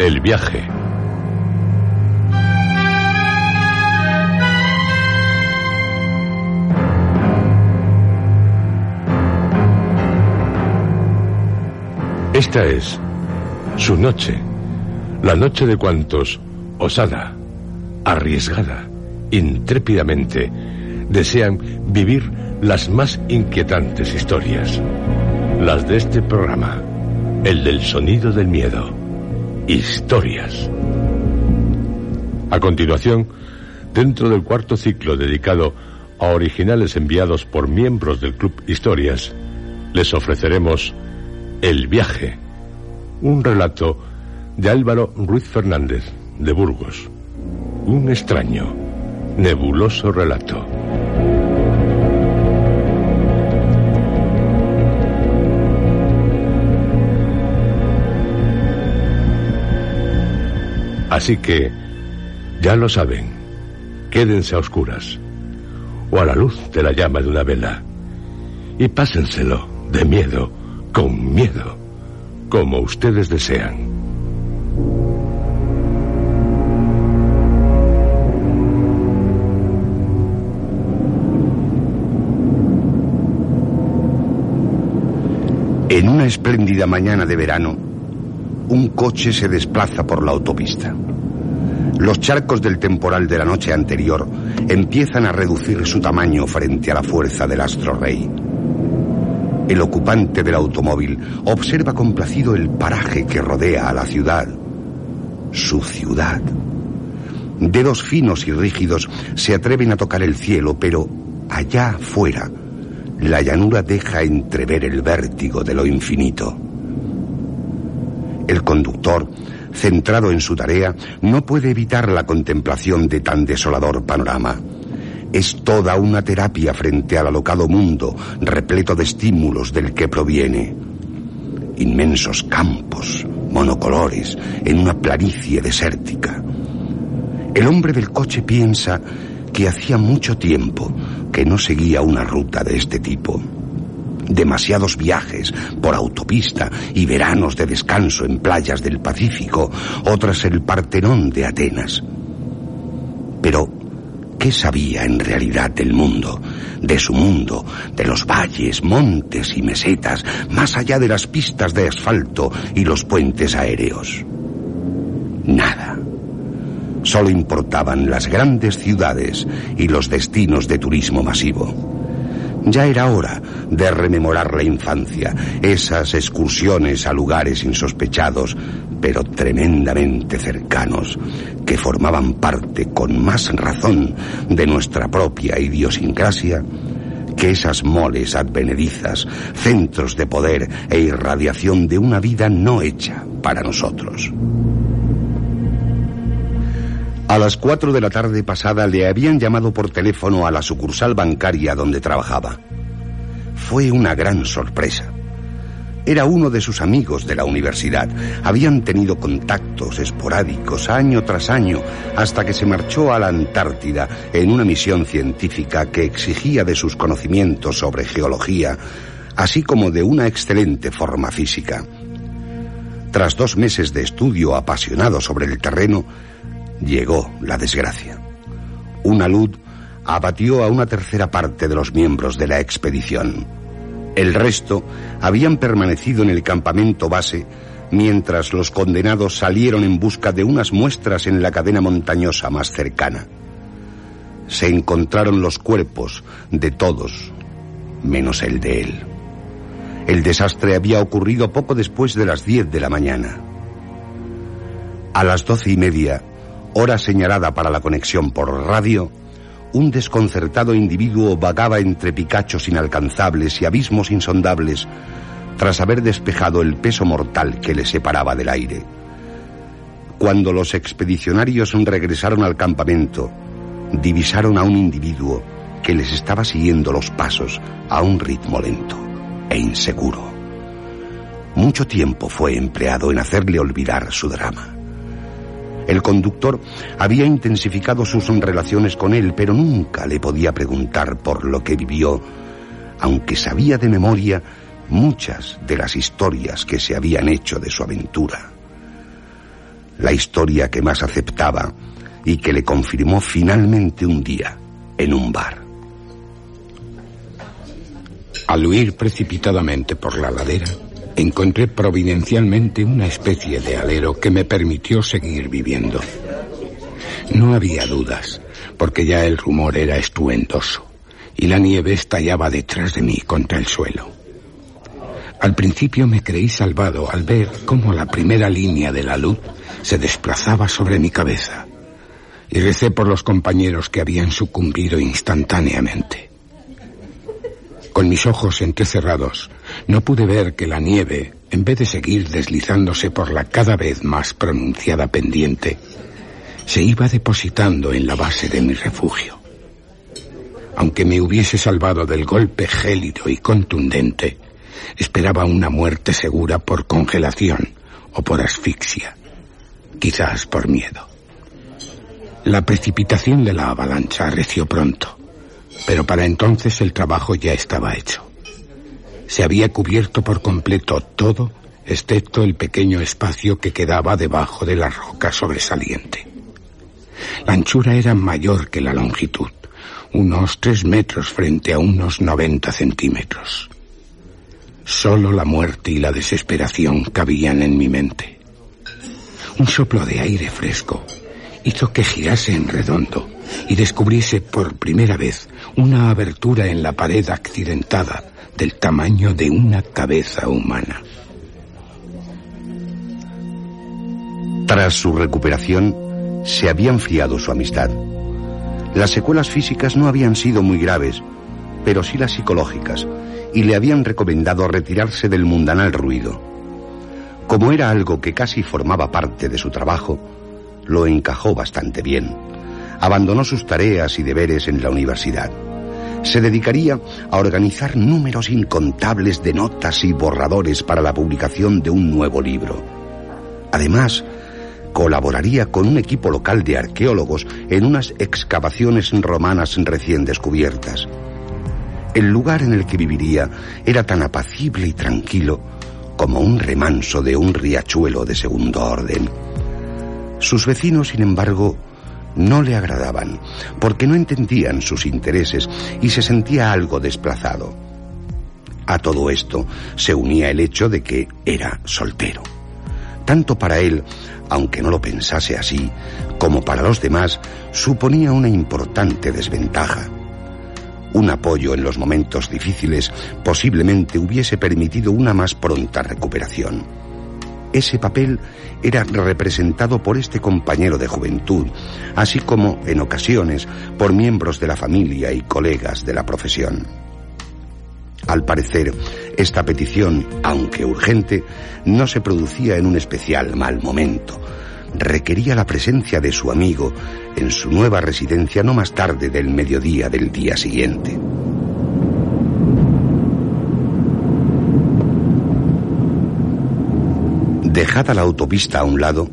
el viaje. Esta es su noche, la noche de cuantos, osada, arriesgada, intrépidamente, desean vivir las más inquietantes historias, las de este programa, el del sonido del miedo, historias. A continuación, dentro del cuarto ciclo dedicado a originales enviados por miembros del Club Historias, les ofreceremos El viaje, un relato de Álvaro Ruiz Fernández, de Burgos. Un extraño, nebuloso relato. Así que, ya lo saben, quédense a oscuras o a la luz de la llama de una vela y pásenselo de miedo, con miedo, como ustedes desean. En una espléndida mañana de verano, un coche se desplaza por la autopista. Los charcos del temporal de la noche anterior empiezan a reducir su tamaño frente a la fuerza del astro rey. El ocupante del automóvil observa complacido el paraje que rodea a la ciudad. Su ciudad. Dedos finos y rígidos se atreven a tocar el cielo, pero allá afuera, la llanura deja entrever el vértigo de lo infinito. El conductor, centrado en su tarea, no puede evitar la contemplación de tan desolador panorama. Es toda una terapia frente al alocado mundo, repleto de estímulos del que proviene. Inmensos campos, monocolores, en una planicie desértica. El hombre del coche piensa que hacía mucho tiempo que no seguía una ruta de este tipo demasiados viajes por autopista y veranos de descanso en playas del Pacífico, otras el Partenón de Atenas. Pero, ¿qué sabía en realidad del mundo, de su mundo, de los valles, montes y mesetas, más allá de las pistas de asfalto y los puentes aéreos? Nada. Solo importaban las grandes ciudades y los destinos de turismo masivo. Ya era hora de rememorar la infancia, esas excursiones a lugares insospechados, pero tremendamente cercanos, que formaban parte con más razón de nuestra propia idiosincrasia que esas moles advenedizas, centros de poder e irradiación de una vida no hecha para nosotros. A las cuatro de la tarde pasada le habían llamado por teléfono a la sucursal bancaria donde trabajaba. Fue una gran sorpresa. Era uno de sus amigos de la universidad. Habían tenido contactos esporádicos año tras año hasta que se marchó a la Antártida en una misión científica que exigía de sus conocimientos sobre geología, así como de una excelente forma física. Tras dos meses de estudio apasionado sobre el terreno, llegó la desgracia. Una luz abatió a una tercera parte de los miembros de la expedición. El resto habían permanecido en el campamento base mientras los condenados salieron en busca de unas muestras en la cadena montañosa más cercana. Se encontraron los cuerpos de todos, menos el de él. El desastre había ocurrido poco después de las diez de la mañana. A las doce y media, hora señalada para la conexión por radio, un desconcertado individuo vagaba entre picachos inalcanzables y abismos insondables tras haber despejado el peso mortal que le separaba del aire. Cuando los expedicionarios regresaron al campamento, divisaron a un individuo que les estaba siguiendo los pasos a un ritmo lento e inseguro. Mucho tiempo fue empleado en hacerle olvidar su drama. El conductor había intensificado sus relaciones con él, pero nunca le podía preguntar por lo que vivió, aunque sabía de memoria muchas de las historias que se habían hecho de su aventura. La historia que más aceptaba y que le confirmó finalmente un día en un bar. Al huir precipitadamente por la ladera, encontré providencialmente una especie de alero que me permitió seguir viviendo. No había dudas, porque ya el rumor era estruendoso y la nieve estallaba detrás de mí contra el suelo. Al principio me creí salvado al ver cómo la primera línea de la luz se desplazaba sobre mi cabeza y recé por los compañeros que habían sucumbido instantáneamente. Con mis ojos entrecerrados, no pude ver que la nieve, en vez de seguir deslizándose por la cada vez más pronunciada pendiente, se iba depositando en la base de mi refugio. Aunque me hubiese salvado del golpe gélido y contundente, esperaba una muerte segura por congelación o por asfixia, quizás por miedo. La precipitación de la avalancha arreció pronto pero para entonces el trabajo ya estaba hecho. Se había cubierto por completo todo, excepto el pequeño espacio que quedaba debajo de la roca sobresaliente. La anchura era mayor que la longitud, unos tres metros frente a unos noventa centímetros. Solo la muerte y la desesperación cabían en mi mente. Un soplo de aire fresco hizo que girase en redondo y descubriese por primera vez una abertura en la pared accidentada del tamaño de una cabeza humana. Tras su recuperación, se había enfriado su amistad. Las secuelas físicas no habían sido muy graves, pero sí las psicológicas, y le habían recomendado retirarse del mundanal ruido. Como era algo que casi formaba parte de su trabajo, lo encajó bastante bien abandonó sus tareas y deberes en la universidad. Se dedicaría a organizar números incontables de notas y borradores para la publicación de un nuevo libro. Además, colaboraría con un equipo local de arqueólogos en unas excavaciones romanas recién descubiertas. El lugar en el que viviría era tan apacible y tranquilo como un remanso de un riachuelo de segundo orden. Sus vecinos, sin embargo, no le agradaban, porque no entendían sus intereses y se sentía algo desplazado. A todo esto se unía el hecho de que era soltero. Tanto para él, aunque no lo pensase así, como para los demás, suponía una importante desventaja. Un apoyo en los momentos difíciles posiblemente hubiese permitido una más pronta recuperación. Ese papel era representado por este compañero de juventud, así como, en ocasiones, por miembros de la familia y colegas de la profesión. Al parecer, esta petición, aunque urgente, no se producía en un especial mal momento. Requería la presencia de su amigo en su nueva residencia no más tarde del mediodía del día siguiente. Dejada la autopista a un lado,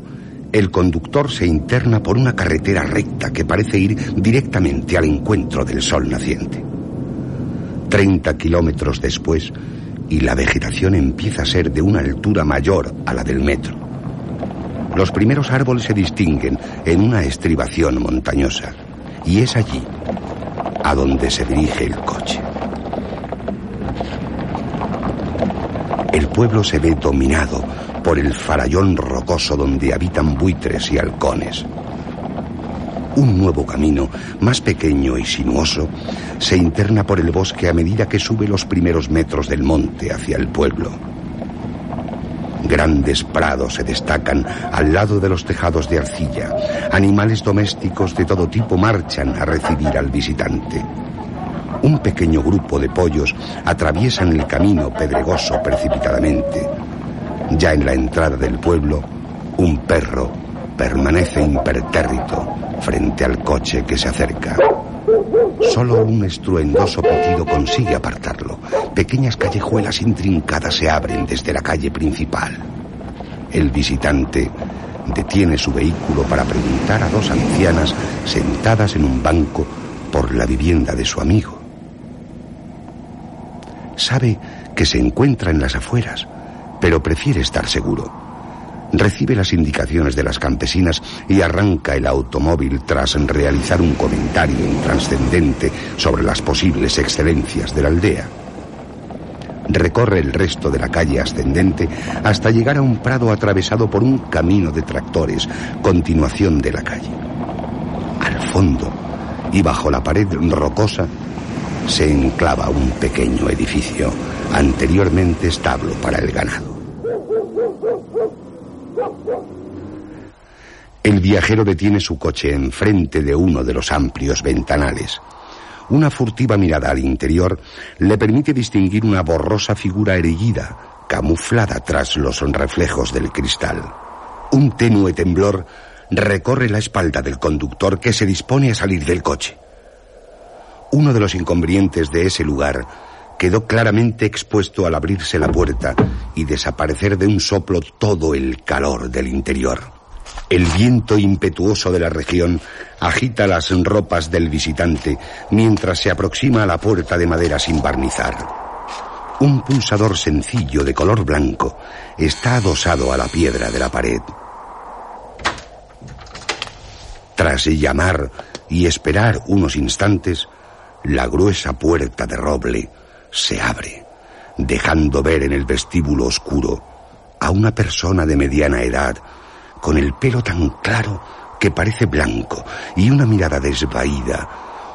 el conductor se interna por una carretera recta que parece ir directamente al encuentro del sol naciente. Treinta kilómetros después, y la vegetación empieza a ser de una altura mayor a la del metro. Los primeros árboles se distinguen en una estribación montañosa, y es allí a donde se dirige el coche. El pueblo se ve dominado por el farallón rocoso donde habitan buitres y halcones. Un nuevo camino, más pequeño y sinuoso, se interna por el bosque a medida que sube los primeros metros del monte hacia el pueblo. Grandes prados se destacan al lado de los tejados de arcilla. Animales domésticos de todo tipo marchan a recibir al visitante. Un pequeño grupo de pollos atraviesan el camino pedregoso precipitadamente. Ya en la entrada del pueblo, un perro permanece impertérrito frente al coche que se acerca. Solo un estruendoso pitido consigue apartarlo. Pequeñas callejuelas intrincadas se abren desde la calle principal. El visitante detiene su vehículo para preguntar a dos ancianas sentadas en un banco por la vivienda de su amigo. Sabe que se encuentra en las afueras, pero prefiere estar seguro recibe las indicaciones de las campesinas y arranca el automóvil tras realizar un comentario intranscendente sobre las posibles excelencias de la aldea. Recorre el resto de la calle ascendente hasta llegar a un prado atravesado por un camino de tractores, continuación de la calle. Al fondo y bajo la pared rocosa se enclava un pequeño edificio, anteriormente establo para el ganado. El viajero detiene su coche enfrente de uno de los amplios ventanales. Una furtiva mirada al interior le permite distinguir una borrosa figura erguida, camuflada tras los reflejos del cristal. Un tenue temblor recorre la espalda del conductor que se dispone a salir del coche. Uno de los inconvenientes de ese lugar quedó claramente expuesto al abrirse la puerta y desaparecer de un soplo todo el calor del interior. El viento impetuoso de la región agita las ropas del visitante mientras se aproxima a la puerta de madera sin barnizar. Un pulsador sencillo de color blanco está adosado a la piedra de la pared. Tras llamar y esperar unos instantes, la gruesa puerta de roble se abre, dejando ver en el vestíbulo oscuro a una persona de mediana edad con el pelo tan claro que parece blanco y una mirada desvaída,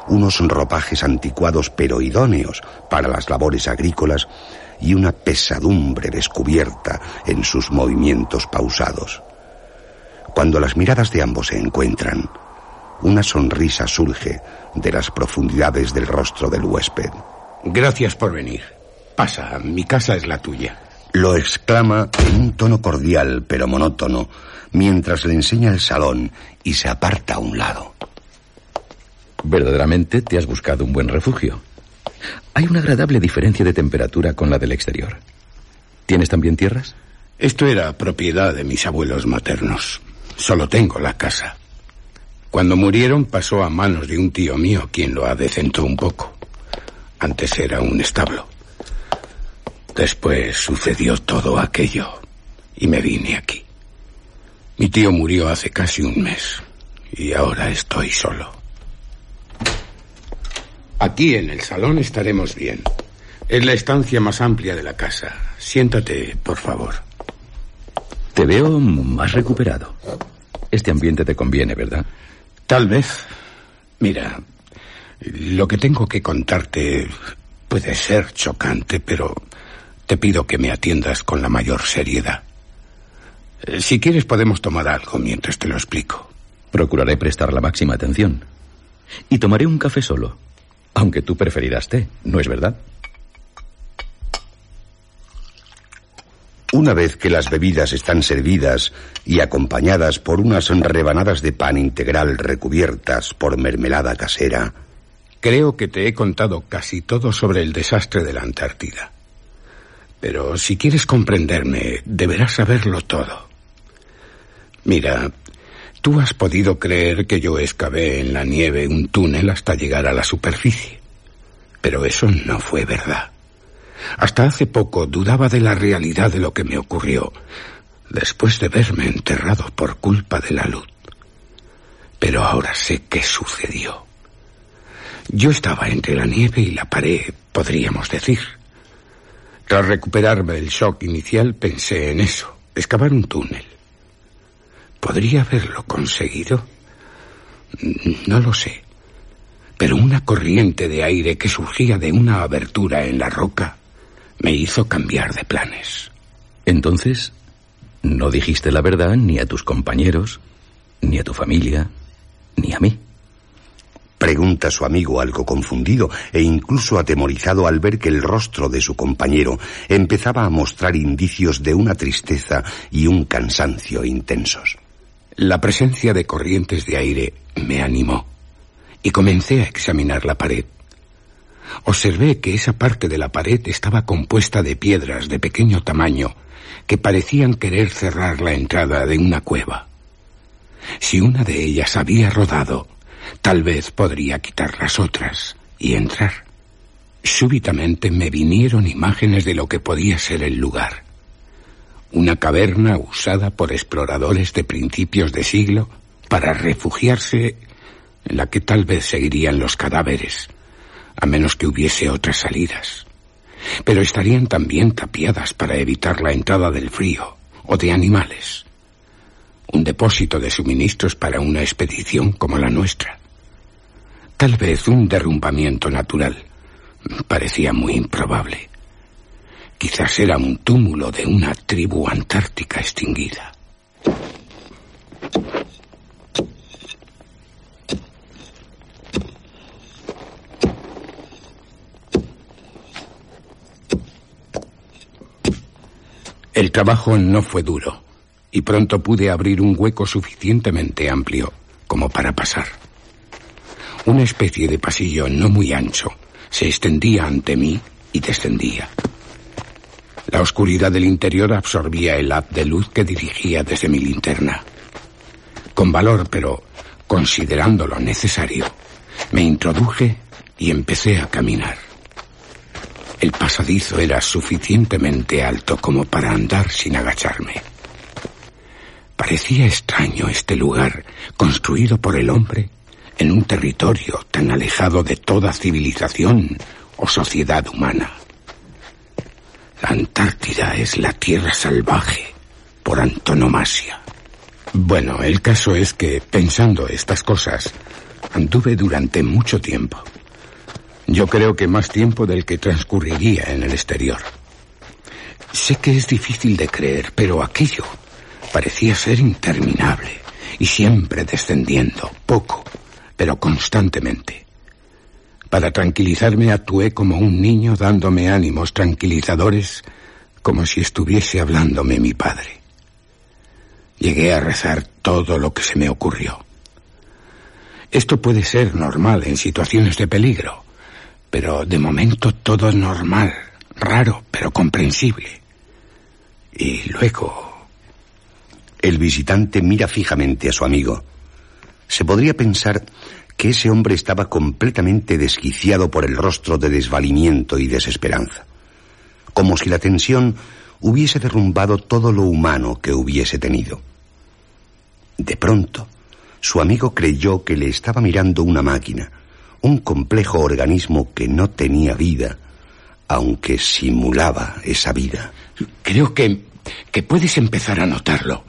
unos ropajes anticuados pero idóneos para las labores agrícolas y una pesadumbre descubierta en sus movimientos pausados. Cuando las miradas de ambos se encuentran, una sonrisa surge de las profundidades del rostro del huésped. Gracias por venir. Pasa, mi casa es la tuya. Lo exclama en un tono cordial pero monótono, mientras le enseña el salón y se aparta a un lado. Verdaderamente te has buscado un buen refugio. Hay una agradable diferencia de temperatura con la del exterior. ¿Tienes también tierras? Esto era propiedad de mis abuelos maternos. Solo tengo la casa. Cuando murieron pasó a manos de un tío mío quien lo adecentó un poco. Antes era un establo. Después sucedió todo aquello y me vine aquí. Mi tío murió hace casi un mes y ahora estoy solo. Aquí en el salón estaremos bien. Es la estancia más amplia de la casa. Siéntate, por favor. Te veo más recuperado. Este ambiente te conviene, ¿verdad? Tal vez. Mira, lo que tengo que contarte puede ser chocante, pero te pido que me atiendas con la mayor seriedad. Eh, si quieres podemos tomar algo mientras te lo explico. Procuraré prestar la máxima atención. Y tomaré un café solo. Aunque tú preferirás té, ¿no es verdad? Una vez que las bebidas están servidas y acompañadas por unas rebanadas de pan integral recubiertas por mermelada casera, creo que te he contado casi todo sobre el desastre de la Antártida. Pero si quieres comprenderme, deberás saberlo todo. Mira, tú has podido creer que yo excavé en la nieve un túnel hasta llegar a la superficie. Pero eso no fue verdad. Hasta hace poco dudaba de la realidad de lo que me ocurrió, después de verme enterrado por culpa de la luz. Pero ahora sé qué sucedió. Yo estaba entre la nieve y la pared, podríamos decir. Tras recuperarme del shock inicial pensé en eso excavar un túnel. ¿Podría haberlo conseguido? No lo sé. Pero una corriente de aire que surgía de una abertura en la roca me hizo cambiar de planes. Entonces, no dijiste la verdad ni a tus compañeros, ni a tu familia, ni a mí. Pregunta su amigo algo confundido e incluso atemorizado al ver que el rostro de su compañero empezaba a mostrar indicios de una tristeza y un cansancio intensos. La presencia de corrientes de aire me animó y comencé a examinar la pared. Observé que esa parte de la pared estaba compuesta de piedras de pequeño tamaño que parecían querer cerrar la entrada de una cueva. Si una de ellas había rodado, tal vez podría quitar las otras y entrar. Súbitamente me vinieron imágenes de lo que podía ser el lugar una caverna usada por exploradores de principios de siglo para refugiarse en la que tal vez seguirían los cadáveres, a menos que hubiese otras salidas. Pero estarían también tapiadas para evitar la entrada del frío o de animales. Un depósito de suministros para una expedición como la nuestra. Tal vez un derrumbamiento natural. Parecía muy improbable. Quizás era un túmulo de una tribu antártica extinguida. El trabajo no fue duro y pronto pude abrir un hueco suficientemente amplio como para pasar. Una especie de pasillo no muy ancho se extendía ante mí y descendía. La oscuridad del interior absorbía el haz de luz que dirigía desde mi linterna. Con valor, pero considerando lo necesario, me introduje y empecé a caminar. El pasadizo era suficientemente alto como para andar sin agacharme. Parecía extraño este lugar, construido por el hombre en un territorio tan alejado de toda civilización o sociedad humana. La Antártida es la tierra salvaje por antonomasia. Bueno, el caso es que, pensando estas cosas, anduve durante mucho tiempo. Yo creo que más tiempo del que transcurriría en el exterior. Sé que es difícil de creer, pero aquello parecía ser interminable y siempre descendiendo, poco, pero constantemente. Para tranquilizarme actué como un niño dándome ánimos tranquilizadores como si estuviese hablándome mi padre. Llegué a rezar todo lo que se me ocurrió. Esto puede ser normal en situaciones de peligro, pero de momento todo es normal, raro, pero comprensible. Y luego... El visitante mira fijamente a su amigo. Se podría pensar que ese hombre estaba completamente desquiciado por el rostro de desvalimiento y desesperanza, como si la tensión hubiese derrumbado todo lo humano que hubiese tenido. De pronto, su amigo creyó que le estaba mirando una máquina, un complejo organismo que no tenía vida, aunque simulaba esa vida. Creo que, que puedes empezar a notarlo.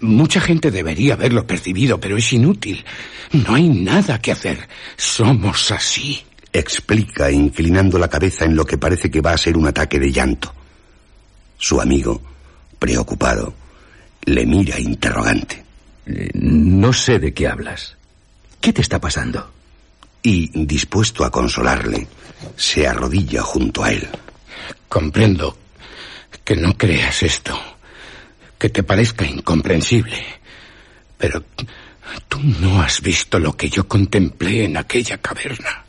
Mucha gente debería haberlo percibido, pero es inútil. No hay nada que hacer. Somos así. Explica, inclinando la cabeza en lo que parece que va a ser un ataque de llanto. Su amigo, preocupado, le mira interrogante. Eh, no sé de qué hablas. ¿Qué te está pasando? Y, dispuesto a consolarle, se arrodilla junto a él. Comprendo que no creas esto que te parezca incomprensible. Pero tú no has visto lo que yo contemplé en aquella caverna.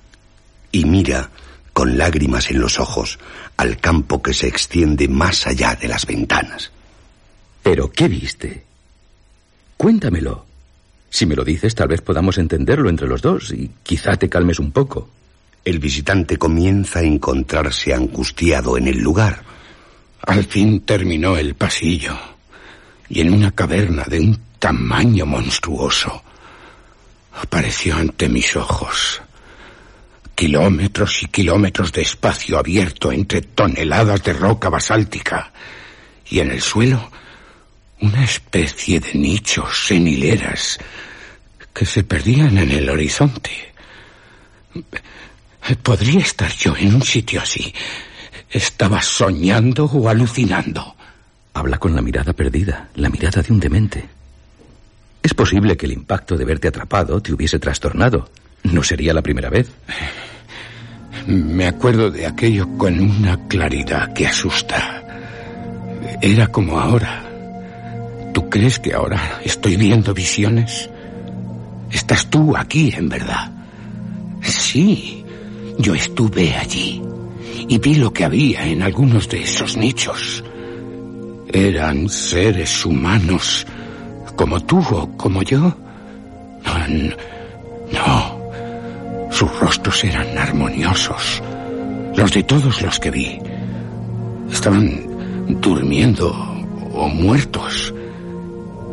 Y mira, con lágrimas en los ojos, al campo que se extiende más allá de las ventanas. ¿Pero qué viste? Cuéntamelo. Si me lo dices, tal vez podamos entenderlo entre los dos y quizá te calmes un poco. El visitante comienza a encontrarse angustiado en el lugar. Al fin terminó el pasillo y en una caverna de un tamaño monstruoso apareció ante mis ojos kilómetros y kilómetros de espacio abierto entre toneladas de roca basáltica y en el suelo una especie de nichos en hileras que se perdían en el horizonte. ¿Podría estar yo en un sitio así? ¿Estaba soñando o alucinando? Habla con la mirada perdida, la mirada de un demente. Es posible que el impacto de verte atrapado te hubiese trastornado. No sería la primera vez. Me acuerdo de aquello con una claridad que asusta. Era como ahora. ¿Tú crees que ahora estoy viendo visiones? Estás tú aquí, en verdad. Sí, yo estuve allí y vi lo que había en algunos de esos nichos. Eran seres humanos, como tú o como yo. No, no. Sus rostros eran armoniosos, los de todos los que vi. Estaban durmiendo o muertos.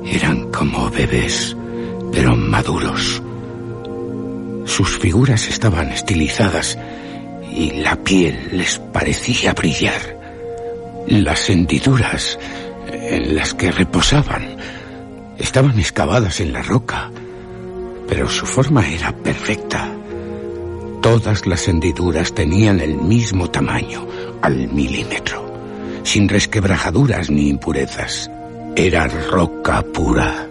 Eran como bebés pero maduros. Sus figuras estaban estilizadas y la piel les parecía brillar. Las hendiduras en las que reposaban estaban excavadas en la roca, pero su forma era perfecta. Todas las hendiduras tenían el mismo tamaño, al milímetro, sin resquebrajaduras ni impurezas. Era roca pura.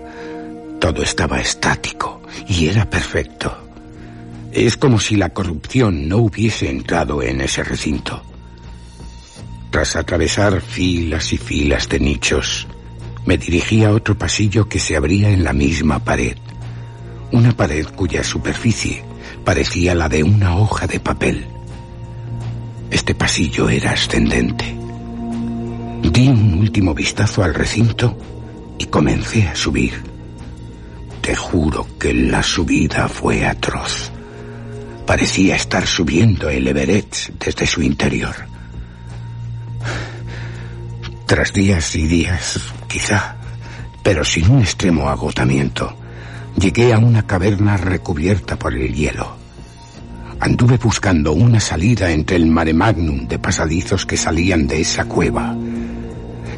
Todo estaba estático y era perfecto. Es como si la corrupción no hubiese entrado en ese recinto. Tras atravesar filas y filas de nichos, me dirigí a otro pasillo que se abría en la misma pared. Una pared cuya superficie parecía la de una hoja de papel. Este pasillo era ascendente. Di un último vistazo al recinto y comencé a subir. Te juro que la subida fue atroz. Parecía estar subiendo el Everett desde su interior. Tras días y días, quizá, pero sin un extremo agotamiento, llegué a una caverna recubierta por el hielo. Anduve buscando una salida entre el mare magnum de pasadizos que salían de esa cueva.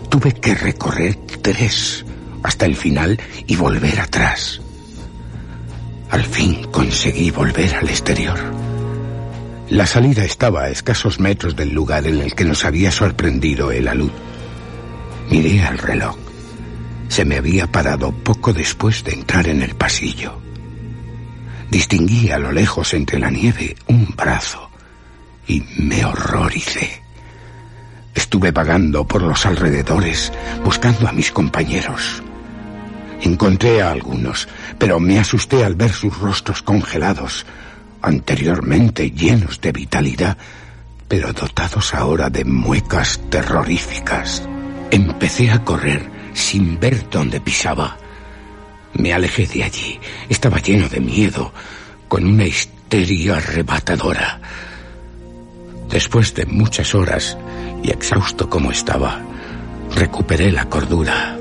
Tuve que recorrer tres hasta el final y volver atrás. Al fin conseguí volver al exterior. La salida estaba a escasos metros del lugar en el que nos había sorprendido el alud. Miré al reloj. Se me había parado poco después de entrar en el pasillo. Distinguí a lo lejos entre la nieve un brazo y me horroricé. Estuve vagando por los alrededores buscando a mis compañeros. Encontré a algunos, pero me asusté al ver sus rostros congelados, anteriormente llenos de vitalidad, pero dotados ahora de muecas terroríficas. Empecé a correr sin ver dónde pisaba. Me alejé de allí. Estaba lleno de miedo, con una histeria arrebatadora. Después de muchas horas, y exhausto como estaba, recuperé la cordura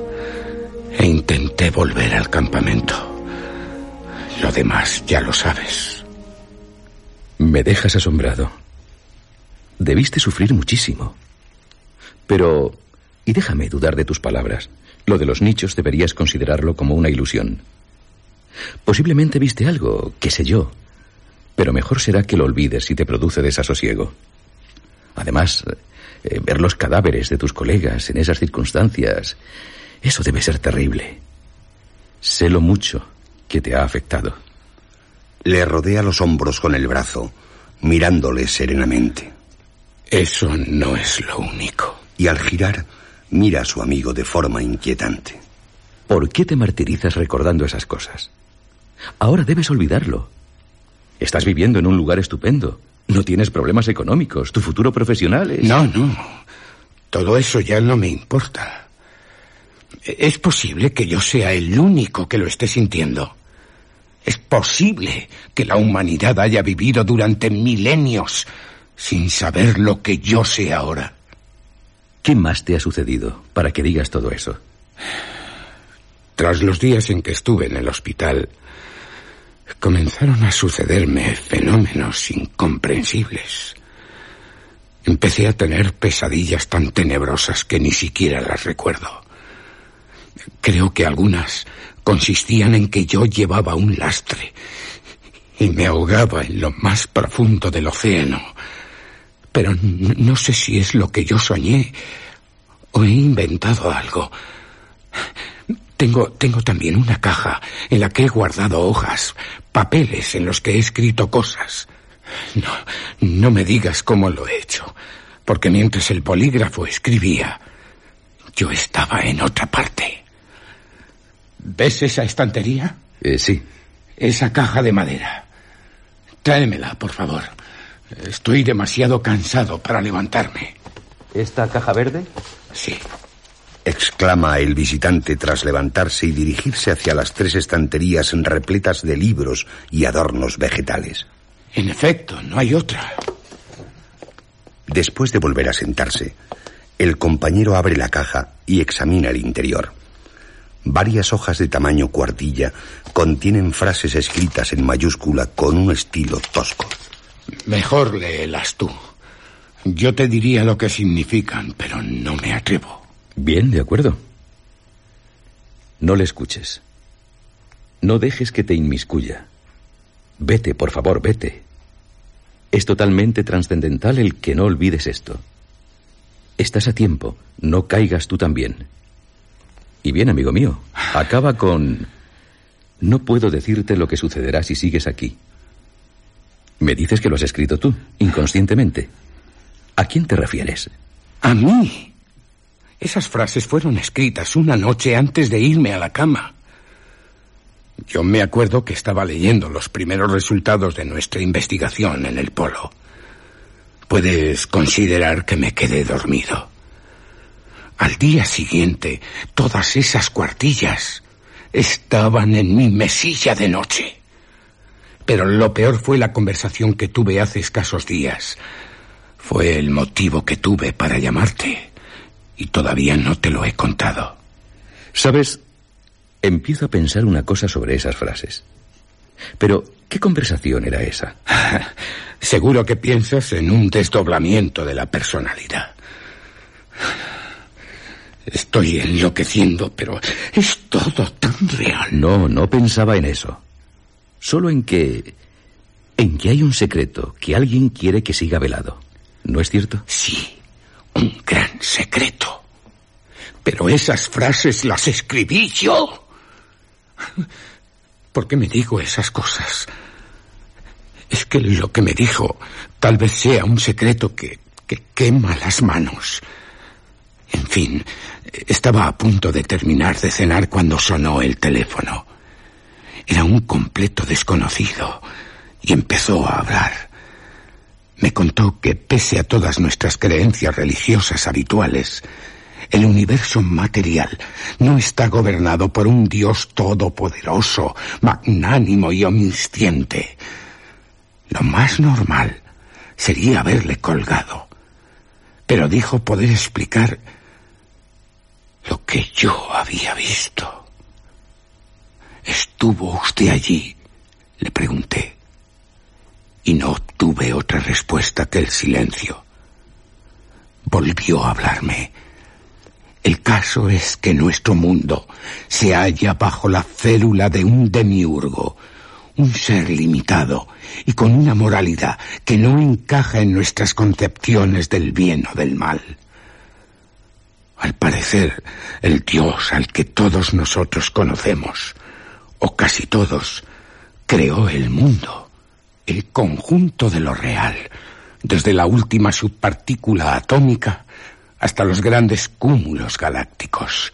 e intenté volver al campamento. Lo demás ya lo sabes. Me dejas asombrado. Debiste sufrir muchísimo. Pero... Y déjame dudar de tus palabras. Lo de los nichos deberías considerarlo como una ilusión. Posiblemente viste algo, qué sé yo. Pero mejor será que lo olvides si te produce desasosiego. Además, eh, ver los cadáveres de tus colegas en esas circunstancias eso debe ser terrible. Sé lo mucho que te ha afectado. Le rodea los hombros con el brazo, mirándole serenamente. Eso no es lo único. Y al girar, mira a su amigo de forma inquietante. ¿Por qué te martirizas recordando esas cosas? Ahora debes olvidarlo. Estás viviendo en un lugar estupendo. No tienes problemas económicos. Tu futuro profesional es... No, no. Todo eso ya no me importa. Es posible que yo sea el único que lo esté sintiendo. Es posible que la humanidad haya vivido durante milenios sin saber lo que yo sé ahora. ¿Qué más te ha sucedido para que digas todo eso? Tras los días en que estuve en el hospital, comenzaron a sucederme fenómenos incomprensibles. Empecé a tener pesadillas tan tenebrosas que ni siquiera las recuerdo. Creo que algunas consistían en que yo llevaba un lastre y me ahogaba en lo más profundo del océano. Pero no sé si es lo que yo soñé o he inventado algo. Tengo, tengo también una caja en la que he guardado hojas, papeles en los que he escrito cosas. No, no me digas cómo lo he hecho, porque mientras el polígrafo escribía, yo estaba en otra parte. ¿Ves esa estantería? Eh, sí. Esa caja de madera. Tráemela, por favor. Estoy demasiado cansado para levantarme. ¿Esta caja verde? Sí. exclama el visitante tras levantarse y dirigirse hacia las tres estanterías repletas de libros y adornos vegetales. En efecto, no hay otra. Después de volver a sentarse, el compañero abre la caja y examina el interior. Varias hojas de tamaño cuartilla contienen frases escritas en mayúscula con un estilo tosco. Mejor léelas tú. Yo te diría lo que significan, pero no me atrevo. Bien, de acuerdo. No le escuches. No dejes que te inmiscuya. Vete, por favor, vete. Es totalmente trascendental el que no olvides esto. Estás a tiempo, no caigas tú también. Y bien, amigo mío, acaba con... No puedo decirte lo que sucederá si sigues aquí. Me dices que lo has escrito tú, inconscientemente. ¿A quién te refieres? A mí. Esas frases fueron escritas una noche antes de irme a la cama. Yo me acuerdo que estaba leyendo los primeros resultados de nuestra investigación en el polo. Puedes considerar que me quedé dormido. Al día siguiente, todas esas cuartillas estaban en mi mesilla de noche. Pero lo peor fue la conversación que tuve hace escasos días. Fue el motivo que tuve para llamarte. Y todavía no te lo he contado. Sabes, empiezo a pensar una cosa sobre esas frases. Pero, ¿qué conversación era esa? Seguro que piensas en un desdoblamiento de la personalidad. Estoy enloqueciendo, pero es todo tan real. No, no pensaba en eso. Solo en que... en que hay un secreto que alguien quiere que siga velado. ¿No es cierto? Sí, un gran secreto. Pero esas frases las escribí yo. ¿Por qué me digo esas cosas? Es que lo que me dijo tal vez sea un secreto que, que quema las manos. En fin, estaba a punto de terminar de cenar cuando sonó el teléfono. Era un completo desconocido y empezó a hablar. Me contó que pese a todas nuestras creencias religiosas habituales, el universo material no está gobernado por un Dios todopoderoso, magnánimo y omnisciente. Lo más normal sería haberle colgado. Pero dijo poder explicar lo que yo había visto. ¿Estuvo usted allí? Le pregunté. Y no obtuve otra respuesta que el silencio. Volvió a hablarme. El caso es que nuestro mundo se halla bajo la célula de un demiurgo, un ser limitado y con una moralidad que no encaja en nuestras concepciones del bien o del mal. Al parecer, el Dios al que todos nosotros conocemos, o casi todos, creó el mundo, el conjunto de lo real, desde la última subpartícula atómica hasta los grandes cúmulos galácticos.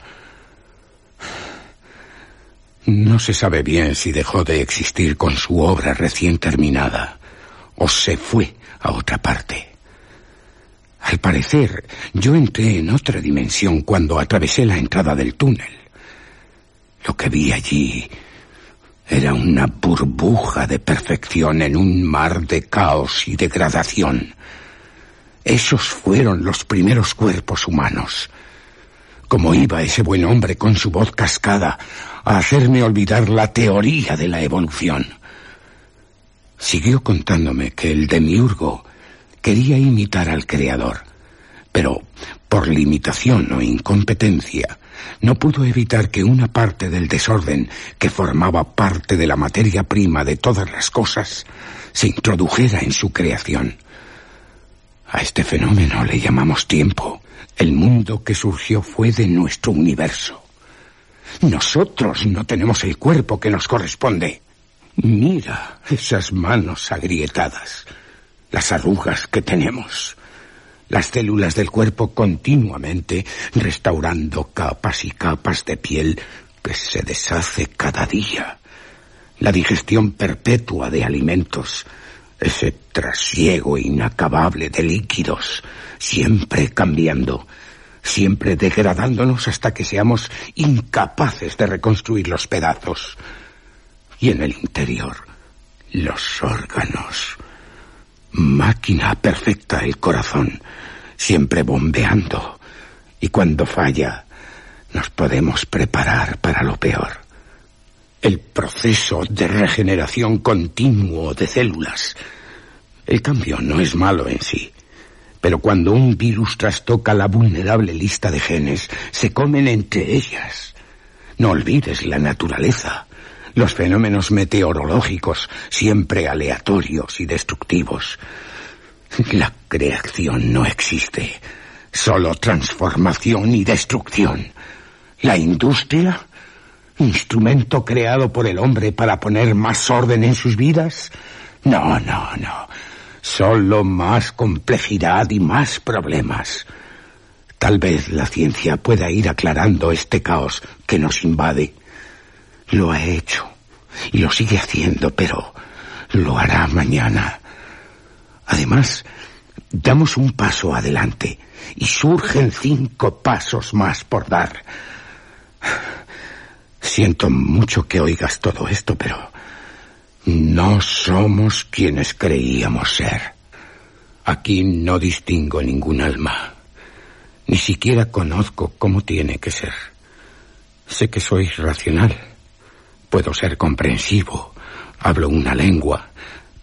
No se sabe bien si dejó de existir con su obra recién terminada o se fue a otra parte. Al parecer, yo entré en otra dimensión cuando atravesé la entrada del túnel. Lo que vi allí era una burbuja de perfección en un mar de caos y degradación. Esos fueron los primeros cuerpos humanos. Como iba ese buen hombre con su voz cascada a hacerme olvidar la teoría de la evolución. Siguió contándome que el demiurgo Quería imitar al Creador, pero por limitación o incompetencia no pudo evitar que una parte del desorden que formaba parte de la materia prima de todas las cosas se introdujera en su creación. A este fenómeno le llamamos tiempo. El mundo que surgió fue de nuestro universo. Nosotros no tenemos el cuerpo que nos corresponde. Mira esas manos agrietadas, las arrugas que tenemos, las células del cuerpo continuamente restaurando capas y capas de piel que se deshace cada día, la digestión perpetua de alimentos, ese trasiego inacabable de líquidos, siempre cambiando, siempre degradándonos hasta que seamos incapaces de reconstruir los pedazos. Y en el interior, los órganos. Máquina perfecta el corazón, siempre bombeando. Y cuando falla, nos podemos preparar para lo peor. El proceso de regeneración continuo de células. El cambio no es malo en sí. Pero cuando un virus trastoca la vulnerable lista de genes, se comen entre ellas. No olvides la naturaleza, los fenómenos meteorológicos, siempre aleatorios y destructivos. La creación no existe, solo transformación y destrucción. La industria, instrumento creado por el hombre para poner más orden en sus vidas. No, no, no. Solo más complejidad y más problemas. Tal vez la ciencia pueda ir aclarando este caos que nos invade. Lo ha hecho y lo sigue haciendo, pero lo hará mañana. Además, damos un paso adelante y surgen cinco pasos más por dar. Siento mucho que oigas todo esto, pero no somos quienes creíamos ser. Aquí no distingo ningún alma. Ni siquiera conozco cómo tiene que ser. Sé que soy racional. Puedo ser comprensivo. Hablo una lengua.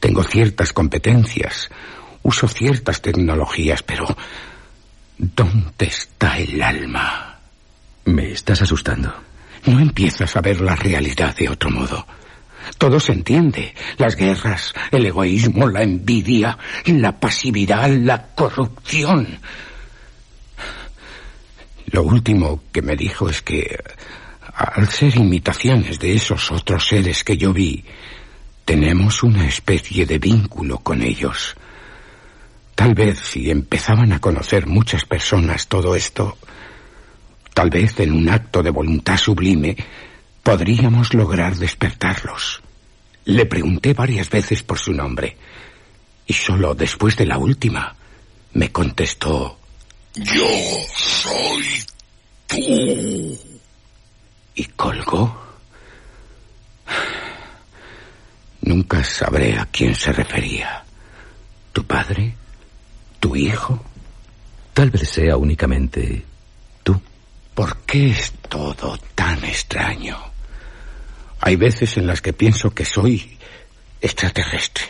Tengo ciertas competencias. Uso ciertas tecnologías, pero ¿dónde está el alma? Me estás asustando. No empiezas a ver la realidad de otro modo. Todo se entiende. Las guerras, el egoísmo, la envidia, la pasividad, la corrupción. Lo último que me dijo es que, al ser imitaciones de esos otros seres que yo vi, tenemos una especie de vínculo con ellos. Tal vez si empezaban a conocer muchas personas todo esto, tal vez en un acto de voluntad sublime, podríamos lograr despertarlos. Le pregunté varias veces por su nombre y solo después de la última me contestó Yo soy tú. Y colgó. Nunca sabré a quién se refería. ¿Tu padre? ¿Tu hijo? Tal vez sea únicamente tú. ¿Por qué es todo tan extraño? Hay veces en las que pienso que soy extraterrestre.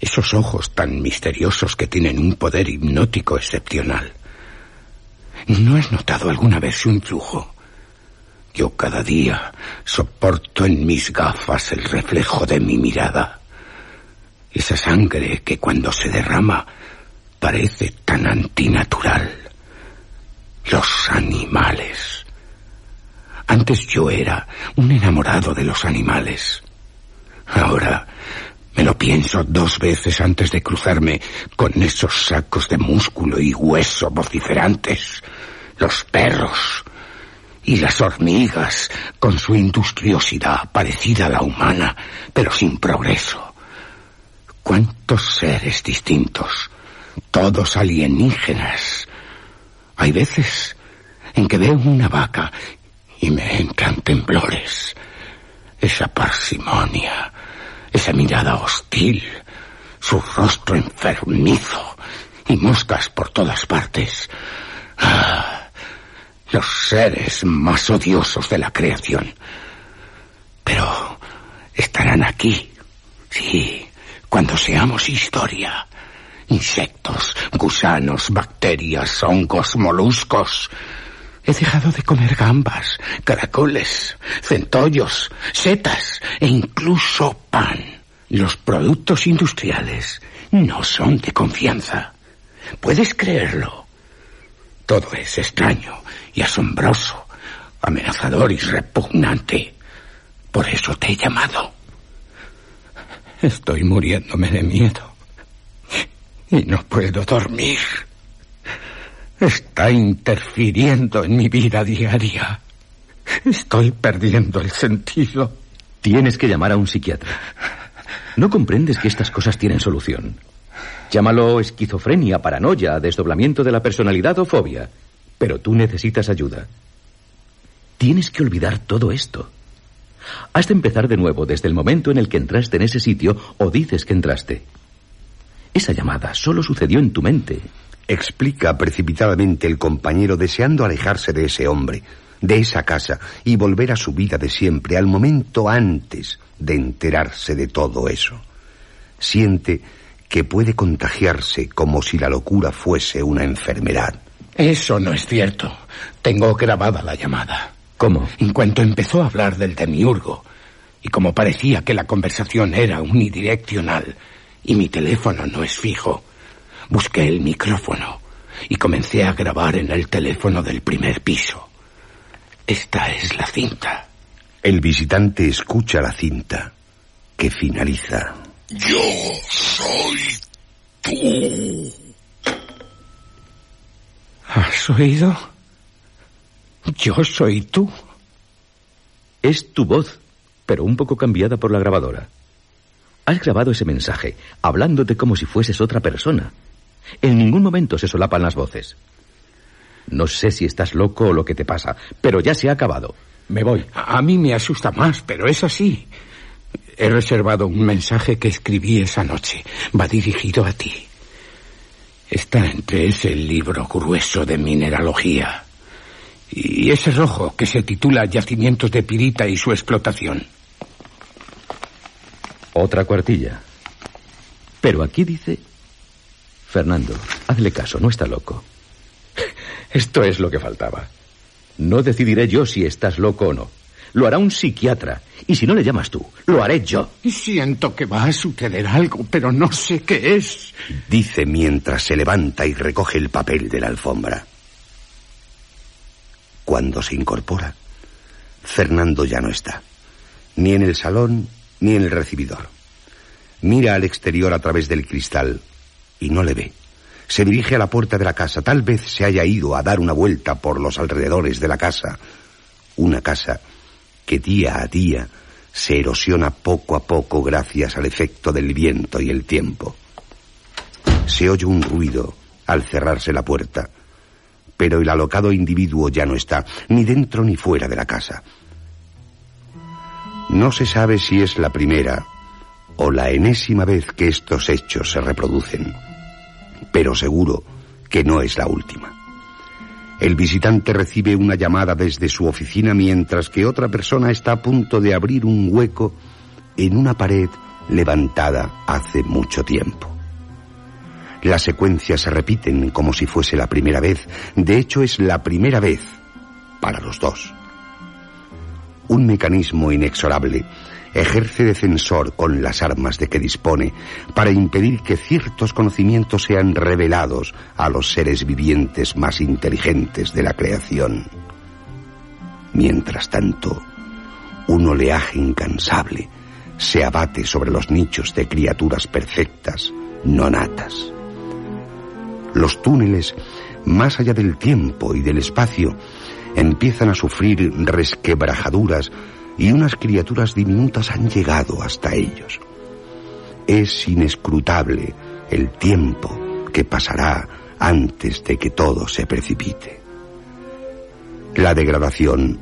Esos ojos tan misteriosos que tienen un poder hipnótico excepcional. ¿No has notado alguna vez su influjo? Yo cada día soporto en mis gafas el reflejo de mi mirada. Esa sangre que cuando se derrama parece tan antinatural. Los animales. Antes yo era un enamorado de los animales. Ahora me lo pienso dos veces antes de cruzarme con esos sacos de músculo y hueso vociferantes. Los perros y las hormigas con su industriosidad parecida a la humana, pero sin progreso. ¿Cuántos seres distintos? Todos alienígenas. Hay veces en que veo una vaca y me entran temblores. Esa parsimonia, esa mirada hostil, su rostro enfermizo y moscas por todas partes. Ah, los seres más odiosos de la creación. Pero estarán aquí, sí, cuando seamos historia. Insectos, gusanos, bacterias, hongos, moluscos He dejado de comer gambas, caracoles, centollos, setas e incluso pan. Los productos industriales no son de confianza. ¿Puedes creerlo? Todo es extraño y asombroso, amenazador y repugnante. Por eso te he llamado. Estoy muriéndome de miedo. Y no puedo dormir. Está interfiriendo en mi vida diaria. Estoy perdiendo el sentido. Tienes que llamar a un psiquiatra. No comprendes que estas cosas tienen solución. Llámalo esquizofrenia, paranoia, desdoblamiento de la personalidad o fobia. Pero tú necesitas ayuda. Tienes que olvidar todo esto. Has de empezar de nuevo desde el momento en el que entraste en ese sitio o dices que entraste. Esa llamada solo sucedió en tu mente. Explica precipitadamente el compañero deseando alejarse de ese hombre, de esa casa y volver a su vida de siempre al momento antes de enterarse de todo eso. Siente que puede contagiarse como si la locura fuese una enfermedad. Eso no es cierto. Tengo grabada la llamada. ¿Cómo? En cuanto empezó a hablar del demiurgo, y como parecía que la conversación era unidireccional, y mi teléfono no es fijo, busqué el micrófono y comencé a grabar en el teléfono del primer piso. Esta es la cinta. El visitante escucha la cinta, que finaliza. Yo soy tú. ¿Has oído? Yo soy tú. Es tu voz, pero un poco cambiada por la grabadora. Has grabado ese mensaje, hablándote como si fueses otra persona. En ningún momento se solapan las voces. No sé si estás loco o lo que te pasa, pero ya se ha acabado. Me voy. A mí me asusta más, pero es así. He reservado un mensaje que escribí esa noche. Va dirigido a ti. Está entre ese libro grueso de mineralogía y ese rojo que se titula Yacimientos de Pirita y su explotación. Otra cuartilla. Pero aquí dice... Fernando, hazle caso, no está loco. Esto es lo que faltaba. No decidiré yo si estás loco o no. Lo hará un psiquiatra. Y si no le llamas tú, lo haré yo. Siento que va a suceder algo, pero no sé qué es. Dice mientras se levanta y recoge el papel de la alfombra. Cuando se incorpora, Fernando ya no está. Ni en el salón, ni en el recibidor. Mira al exterior a través del cristal y no le ve. Se dirige a la puerta de la casa. Tal vez se haya ido a dar una vuelta por los alrededores de la casa. Una casa que día a día se erosiona poco a poco gracias al efecto del viento y el tiempo. Se oye un ruido al cerrarse la puerta, pero el alocado individuo ya no está, ni dentro ni fuera de la casa. No se sabe si es la primera o la enésima vez que estos hechos se reproducen, pero seguro que no es la última. El visitante recibe una llamada desde su oficina mientras que otra persona está a punto de abrir un hueco en una pared levantada hace mucho tiempo. Las secuencias se repiten como si fuese la primera vez. De hecho, es la primera vez para los dos. Un mecanismo inexorable ejerce de censor con las armas de que dispone para impedir que ciertos conocimientos sean revelados a los seres vivientes más inteligentes de la creación. Mientras tanto, un oleaje incansable se abate sobre los nichos de criaturas perfectas, no natas. Los túneles, más allá del tiempo y del espacio, empiezan a sufrir resquebrajaduras y unas criaturas diminutas han llegado hasta ellos. Es inescrutable el tiempo que pasará antes de que todo se precipite. La degradación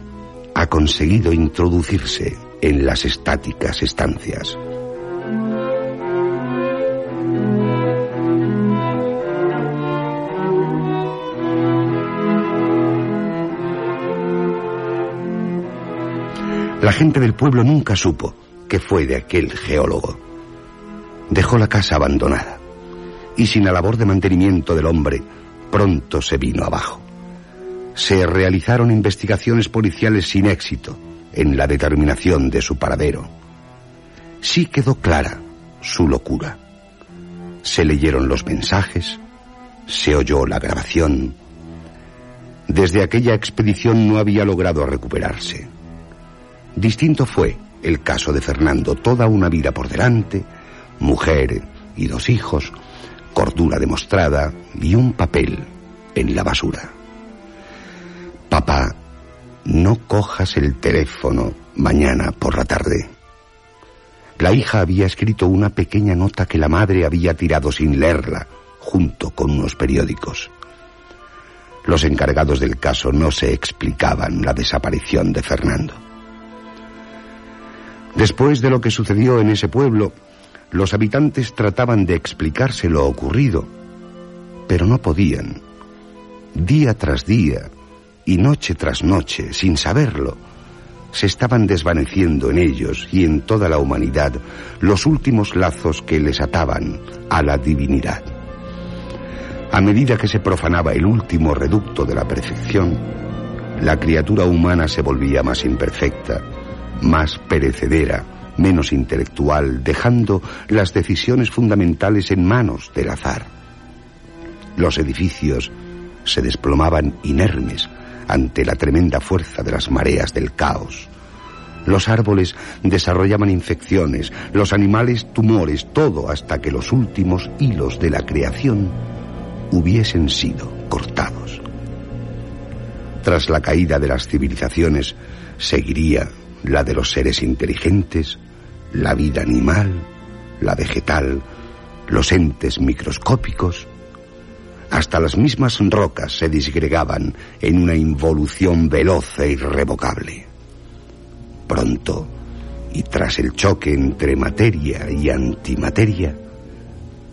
ha conseguido introducirse en las estáticas estancias. La gente del pueblo nunca supo que fue de aquel geólogo. Dejó la casa abandonada y sin la labor de mantenimiento del hombre, pronto se vino abajo. Se realizaron investigaciones policiales sin éxito en la determinación de su paradero. Sí quedó clara su locura. Se leyeron los mensajes, se oyó la grabación. Desde aquella expedición no había logrado recuperarse. Distinto fue el caso de Fernando, toda una vida por delante, mujer y dos hijos, cordura demostrada y un papel en la basura. Papá, no cojas el teléfono mañana por la tarde. La hija había escrito una pequeña nota que la madre había tirado sin leerla, junto con unos periódicos. Los encargados del caso no se explicaban la desaparición de Fernando. Después de lo que sucedió en ese pueblo, los habitantes trataban de explicarse lo ocurrido, pero no podían. Día tras día y noche tras noche, sin saberlo, se estaban desvaneciendo en ellos y en toda la humanidad los últimos lazos que les ataban a la divinidad. A medida que se profanaba el último reducto de la perfección, la criatura humana se volvía más imperfecta, más perecedera, menos intelectual, dejando las decisiones fundamentales en manos del azar. Los edificios se desplomaban inermes ante la tremenda fuerza de las mareas del caos. Los árboles desarrollaban infecciones, los animales tumores, todo hasta que los últimos hilos de la creación hubiesen sido cortados. Tras la caída de las civilizaciones seguiría la de los seres inteligentes, la vida animal, la vegetal, los entes microscópicos, hasta las mismas rocas se disgregaban en una involución veloz e irrevocable. Pronto, y tras el choque entre materia y antimateria,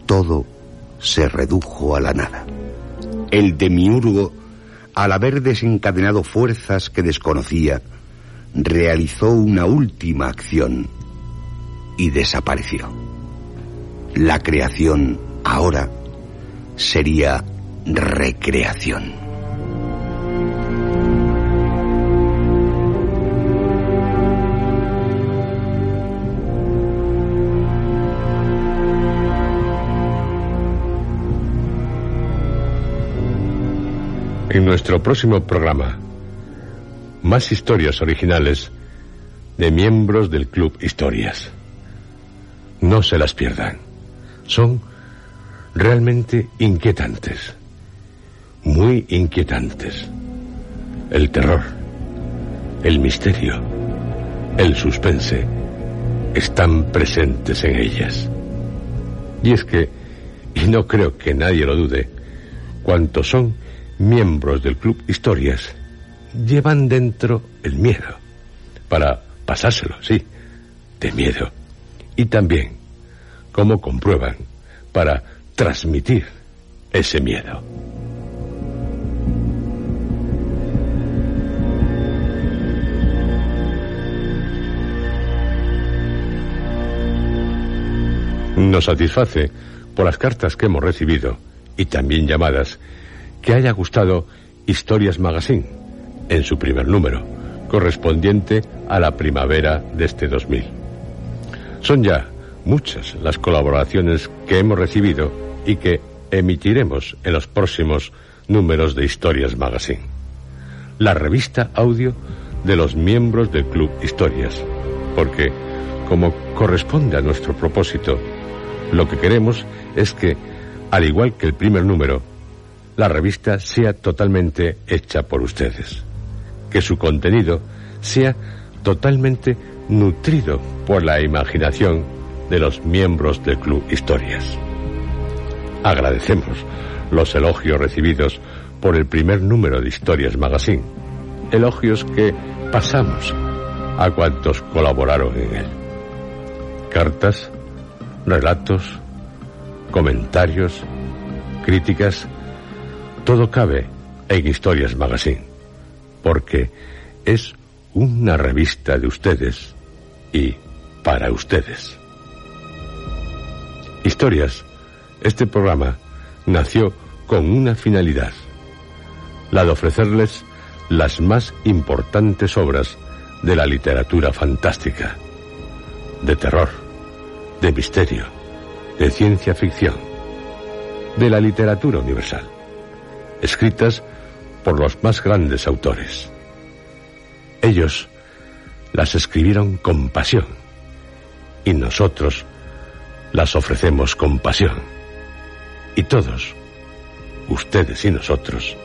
todo se redujo a la nada. El demiurgo, al haber desencadenado fuerzas que desconocía, realizó una última acción y desapareció. La creación ahora sería recreación. En nuestro próximo programa, más historias originales de miembros del Club Historias. No se las pierdan. Son realmente inquietantes. Muy inquietantes. El terror, el misterio, el suspense están presentes en ellas. Y es que, y no creo que nadie lo dude, cuantos son miembros del Club Historias llevan dentro el miedo, para pasárselo, sí, de miedo. Y también, como comprueban, para transmitir ese miedo. Nos satisface, por las cartas que hemos recibido, y también llamadas, que haya gustado Historias Magazine en su primer número, correspondiente a la primavera de este 2000. Son ya muchas las colaboraciones que hemos recibido y que emitiremos en los próximos números de Historias Magazine. La revista audio de los miembros del Club Historias, porque, como corresponde a nuestro propósito, lo que queremos es que, al igual que el primer número, la revista sea totalmente hecha por ustedes, que su contenido sea totalmente nutrido por la imaginación de los miembros del Club Historias. Agradecemos los elogios recibidos por el primer número de Historias Magazine, elogios que pasamos a cuantos colaboraron en él. Cartas, relatos, comentarios, críticas, todo cabe en Historias Magazine, porque es una revista de ustedes y para ustedes. Historias, este programa nació con una finalidad, la de ofrecerles las más importantes obras de la literatura fantástica, de terror, de misterio, de ciencia ficción, de la literatura universal, escritas por los más grandes autores. Ellos las escribieron con pasión y nosotros las ofrecemos con pasión. Y todos, ustedes y nosotros,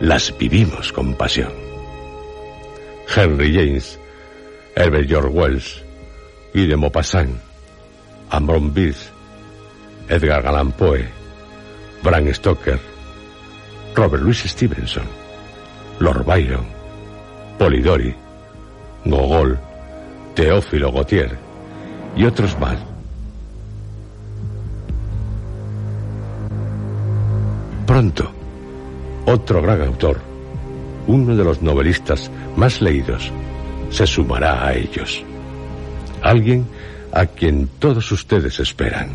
las vivimos con pasión. Henry James, Herbert George Wells, Guy de Maupassant, Ambrose Bierce, Edgar Allan Poe, Bram Stoker, Robert Louis Stevenson, Lord Byron, Polidori, Gogol, Teófilo Gautier y otros más. Pronto, otro gran autor, uno de los novelistas más leídos, se sumará a ellos. Alguien a quien todos ustedes esperan.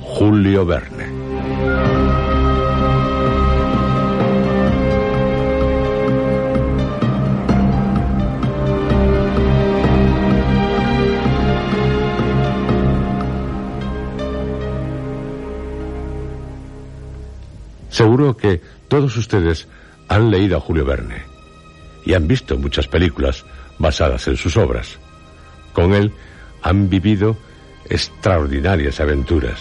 Julio Verne. Seguro que todos ustedes han leído a Julio Verne y han visto muchas películas basadas en sus obras. Con él han vivido extraordinarias aventuras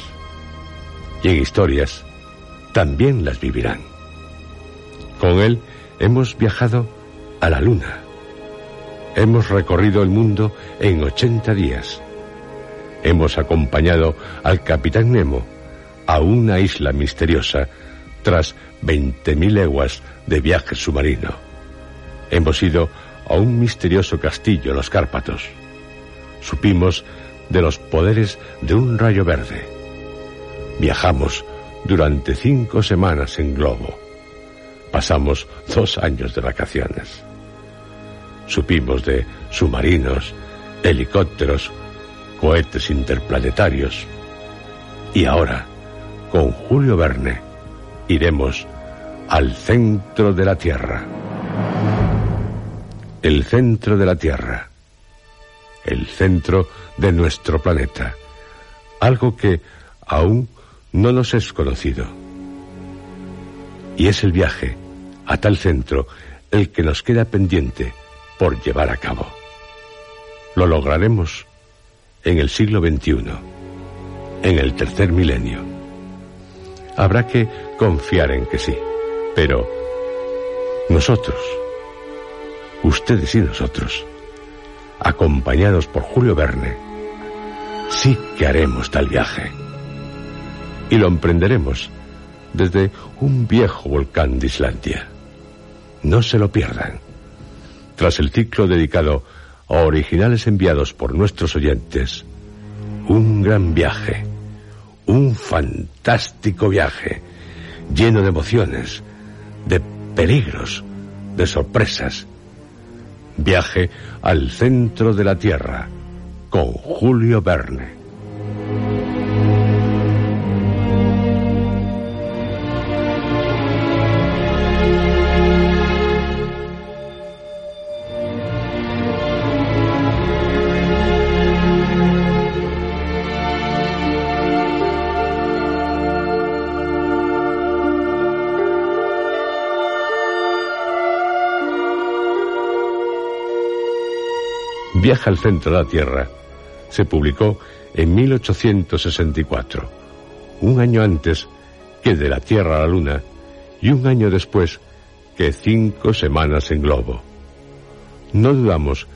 y en historias también las vivirán. Con él hemos viajado a la luna. Hemos recorrido el mundo en 80 días. Hemos acompañado al capitán Nemo a una isla misteriosa tras 20.000 leguas de viaje submarino. Hemos ido a un misterioso castillo en los Cárpatos. Supimos de los poderes de un rayo verde. Viajamos durante cinco semanas en globo. Pasamos dos años de vacaciones. Supimos de submarinos, helicópteros, cohetes interplanetarios. Y ahora, con Julio Verne, iremos al centro de la Tierra. El centro de la Tierra. El centro de nuestro planeta. Algo que aún no nos es conocido. Y es el viaje a tal centro el que nos queda pendiente por llevar a cabo. Lo lograremos en el siglo XXI, en el tercer milenio. Habrá que confiar en que sí. Pero nosotros, ustedes y nosotros, acompañados por Julio Verne, sí que haremos tal viaje. Y lo emprenderemos desde un viejo volcán de Islandia. No se lo pierdan. Tras el ciclo dedicado a originales enviados por nuestros oyentes, un gran viaje un fantástico viaje lleno de emociones, de peligros, de sorpresas. Viaje al centro de la Tierra con Julio Verne. Viaja al centro de la Tierra se publicó en 1864, un año antes que de la Tierra a la Luna y un año después que cinco semanas en globo. No dudamos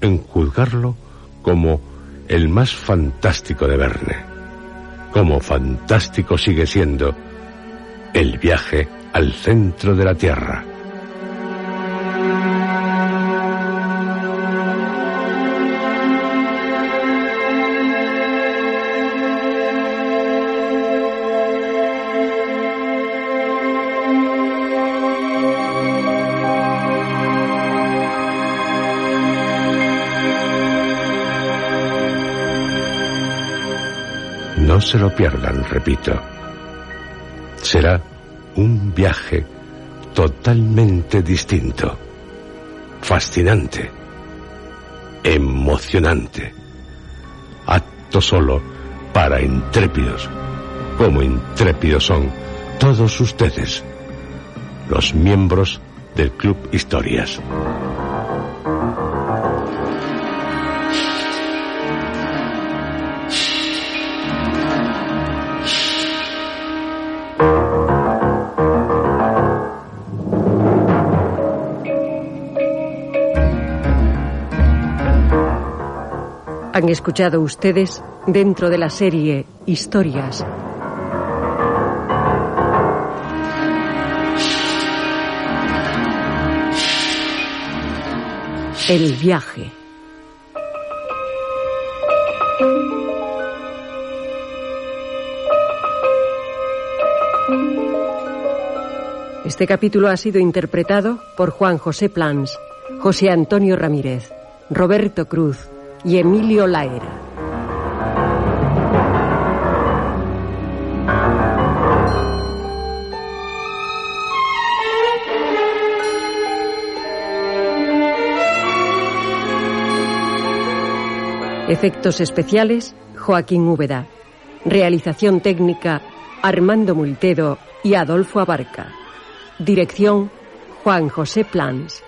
en juzgarlo como el más fantástico de Verne. Como fantástico sigue siendo el viaje al centro de la Tierra. Se lo pierdan, repito. Será un viaje totalmente distinto, fascinante, emocionante, apto solo para intrépidos, como intrépidos son todos ustedes, los miembros del Club Historias. Han escuchado ustedes dentro de la serie Historias. El viaje. Este capítulo ha sido interpretado por Juan José Plans, José Antonio Ramírez, Roberto Cruz, y Emilio Laera. Efectos especiales, Joaquín Úbeda. Realización técnica, Armando Multedo y Adolfo Abarca. Dirección, Juan José Plans.